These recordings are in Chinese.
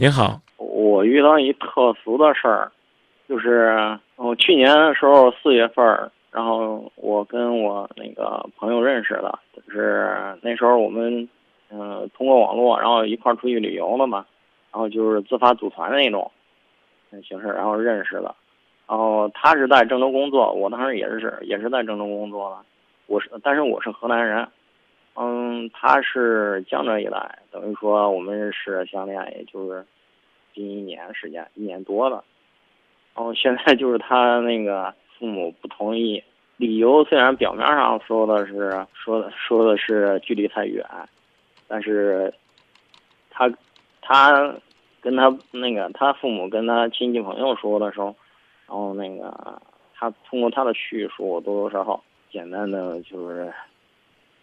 您好，我遇到一特殊的事儿，就是我去年的时候四月份儿，然后我跟我那个朋友认识的，就是那时候我们嗯、通过网络，然后一块儿出去旅游了嘛，然后就是自发组团的那种形式，然后认识的。然后他是在郑州工作，我当时也是也是在郑州工作的，我是但是我是河南人，嗯，他是江浙一带，等于说我们是相恋，也就是近一年时间，一年多了。然后现在就是他那个父母不同意，理由虽然表面上说的是说的说的是距离太远，但是他他跟他那个他父母跟他亲戚朋友说的时候，然后那个他通过他的叙述多多少少简单的就是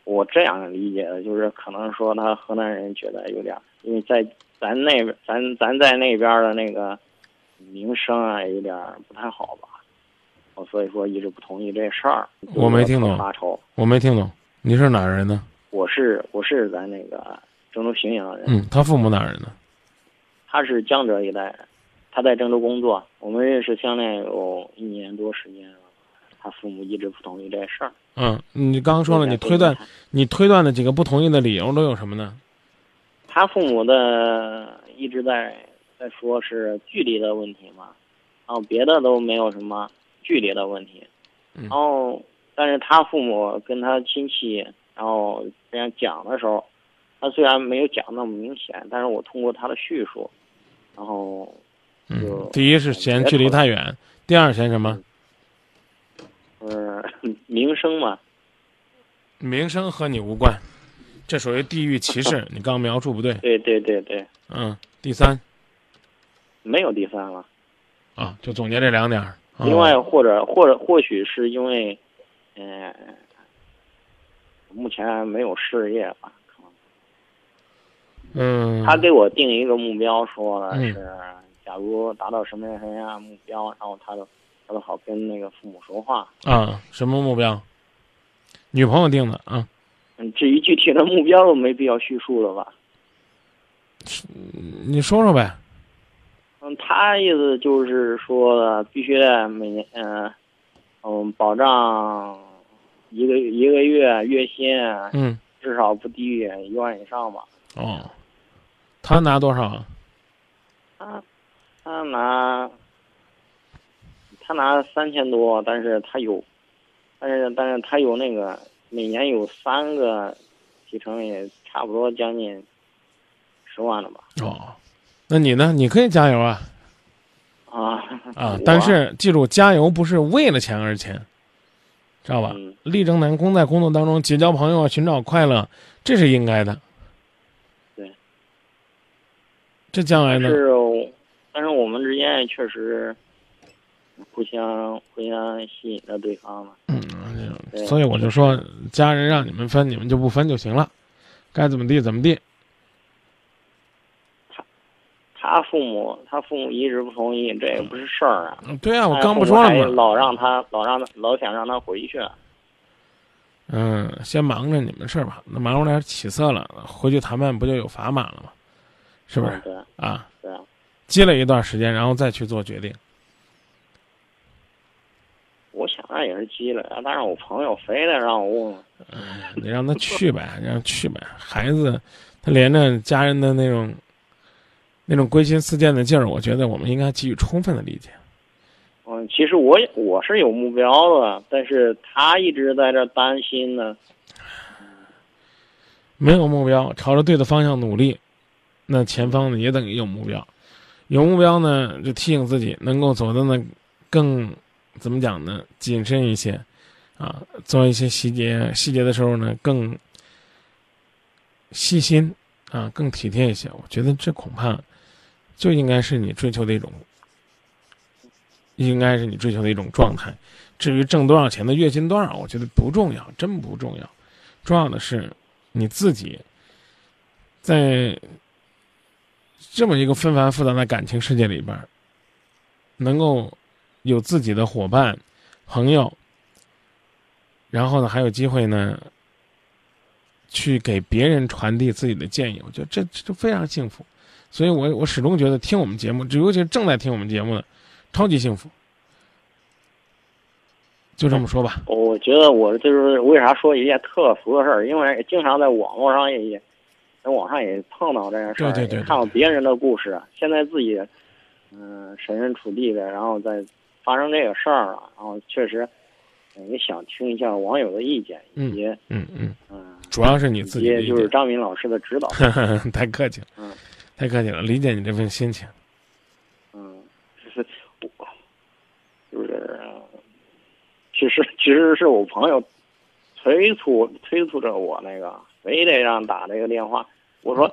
我这样理解的，就是可能说他河南人觉得有点儿，因为在咱那边咱咱在那边的那个名声啊有点儿不太好吧，我所以说一直不同意这事儿。我没听懂发愁，我没听懂，你是哪儿人呢？我是我是咱那个郑州荥阳人，嗯，他父母哪人呢？他是江浙一带人，他在郑州工作，我们认识相恋有一年多时间了，他父母一直不同意这事儿。嗯，你刚刚说了，你推断，你推断的几个不同意的理由都有什么呢？他父母的一直在在说是距离的问题嘛，然后别的都没有什么距离的问题，嗯然后但是他父母跟他亲戚，然后这样讲的时候，他虽然没有讲那么明显，但是我通过他的叙述，然后嗯就，第一是嫌距离太远，第二嫌什么？呃名声嘛，名声和你无关，这属于地域歧视。你刚刚描述不对。对对对对，嗯，第三没有第三了。啊，就总结这两点另外，或者或者或许是因为，嗯、目前没有事业吧。可能嗯，他给我定一个目标，说的嗯是，假如达到什么样什么样的目标，然后他就他都好跟那个父母说话。啊，什么目标？女朋友定的啊？嗯，至于具体的目标，没必要叙述了吧？你说说呗。嗯，他意思就是说，必须得每年，嗯、嗯，保障一个一个月月薪嗯，至少不低于一万以上吧。哦，他拿多少啊？他他拿他拿三千多，但是他有，但是但是他有那个每年有三个提成，也差不多将近十万了吧？哦，那你呢？你可以加油啊啊 啊！但是记住，加油不是为了钱而钱，知道吧？嗯力争难攻，在工作当中结交朋友，寻找快乐，这是应该的。对。这将来呢？但是但是我们之间也确实互相互相吸引着对方嘛。嗯，所以我就说，家人让你们分，你们就不分就行了，该怎么地怎么地。他他父母他父母一直不同意，这也不是事儿啊。嗯对啊，我刚不说了吗？老让他老让他老想让他回去。嗯，先忙着你们事儿吧，那忙出点起色了，回去谈判不就有砝码了吗？是不是嗯？对啊，对啊。积累一段时间，然后再去做决定。我想着也是积累啊，但是我朋友非得让我问，你让他去呗，让他去呗。孩子，他连着家人的那种那种归心似箭的劲儿，我觉得我们应该给予充分的理解。嗯，其实我也我是有目标的，但是他一直在这担心呢。没有目标，朝着对的方向努力，那前方呢也等于有目标。有目标呢，就提醒自己能够走的呢更怎么讲呢？谨慎一些，啊，做一些细节细节的时候呢更细心啊，更体贴一些。我觉得这恐怕就应该是你追求的一种，应该是你追求的一种状态。至于挣多少钱的月薪多少，我觉得不重要，真不重要。重要的是你自己在这么一个纷繁复杂的感情世界里边，能够有自己的伙伴、朋友，然后呢还有机会呢去给别人传递自己的建议，我觉得这这就非常幸福。所以我我始终觉得听我们节目，尤其是正在听我们节目的，超级幸福。就这么说吧。我觉得我就是为啥说一件特殊的事儿，因为经常在网络上也也在网上也碰到这件事儿，对对对看到别人的故事，现在自己嗯设身处地的，然后再发生这个事儿了，然后确实也想听一下网友的意见，以及嗯嗯，嗯，主要是你自己也就是张敏老师的指导。太客气了，嗯，太客气了，理解你这份心情。嗯，就是我，就是，其实其实是我朋友催促催促着我那个，非得让打这个电话。我说，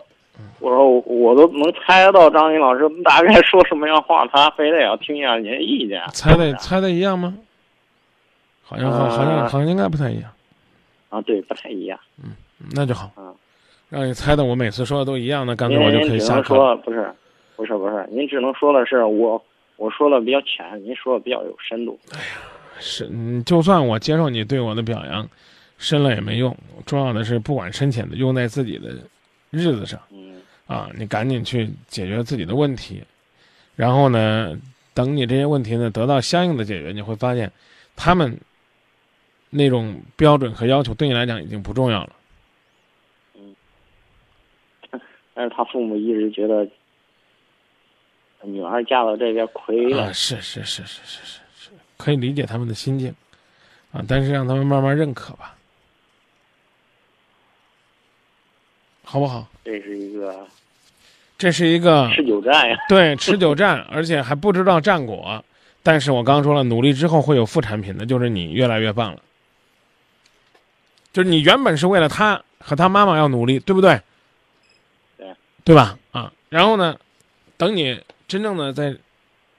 我说我我都能猜到张敏老师大概说什么样话，他非得要听一下您的意见。猜的猜的一样吗？好像好好像呃好像应该不太一样，啊，对，不太一样。嗯那就好嗯。让你猜的我每次说的都一样，那干脆我就可以下。说不是，不是不是，您只能说的是我我说的比较浅，您说的比较有深度。哎呀是，嗯就算我接受你对我的表扬，深了也没用。重要的是，不管深浅的，用在自己的日子上嗯啊，你赶紧去解决自己的问题。然后呢，等你这些问题呢得到相应的解决，你会发现，他们那种标准和要求对你来讲已经不重要了。嗯但是他父母一直觉得女儿嫁到这边亏了。啊，是是是是是是是，可以理解他们的心境，啊，但是让他们慢慢认可吧，好不好？这是一个这是一个持久战呀。对持久战，而且还不知道战果。但是我刚刚说了，努力之后会有副产品的，就是你越来越棒了。就是你原本是为了他和他妈妈要努力，对不对？对。对吧？啊，然后呢，等你真正的在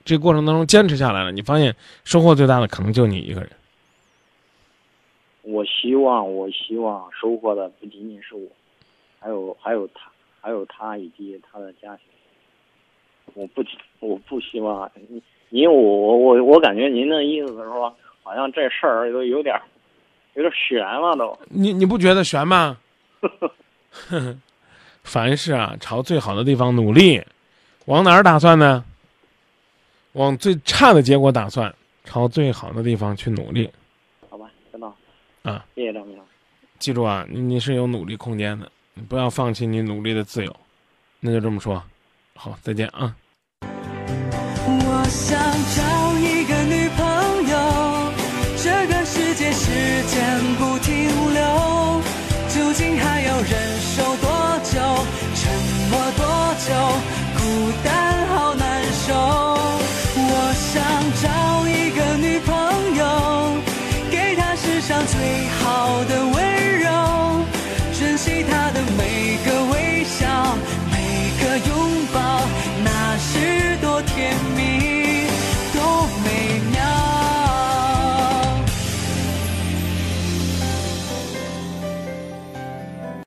这个过程当中坚持下来了，你发现收获最大的可能就你一个人。我希望，我希望收获的不仅仅是我，还有还有他，还有他以及他的家庭。我不，我不希望您，您我我我我感觉您的意思是说，好像这事儿都有点儿有点悬了都。你你不觉得悬吗？凡事啊，朝最好的地方努力，往哪儿打算呢？往最差的结果打算，朝最好的地方去努力。好吧，知道。啊，谢谢张明。记住啊，你你是有努力空间的，你不要放弃你努力的自由。那就这么说，好，再见啊。我想找一个女朋友，这个世界时间不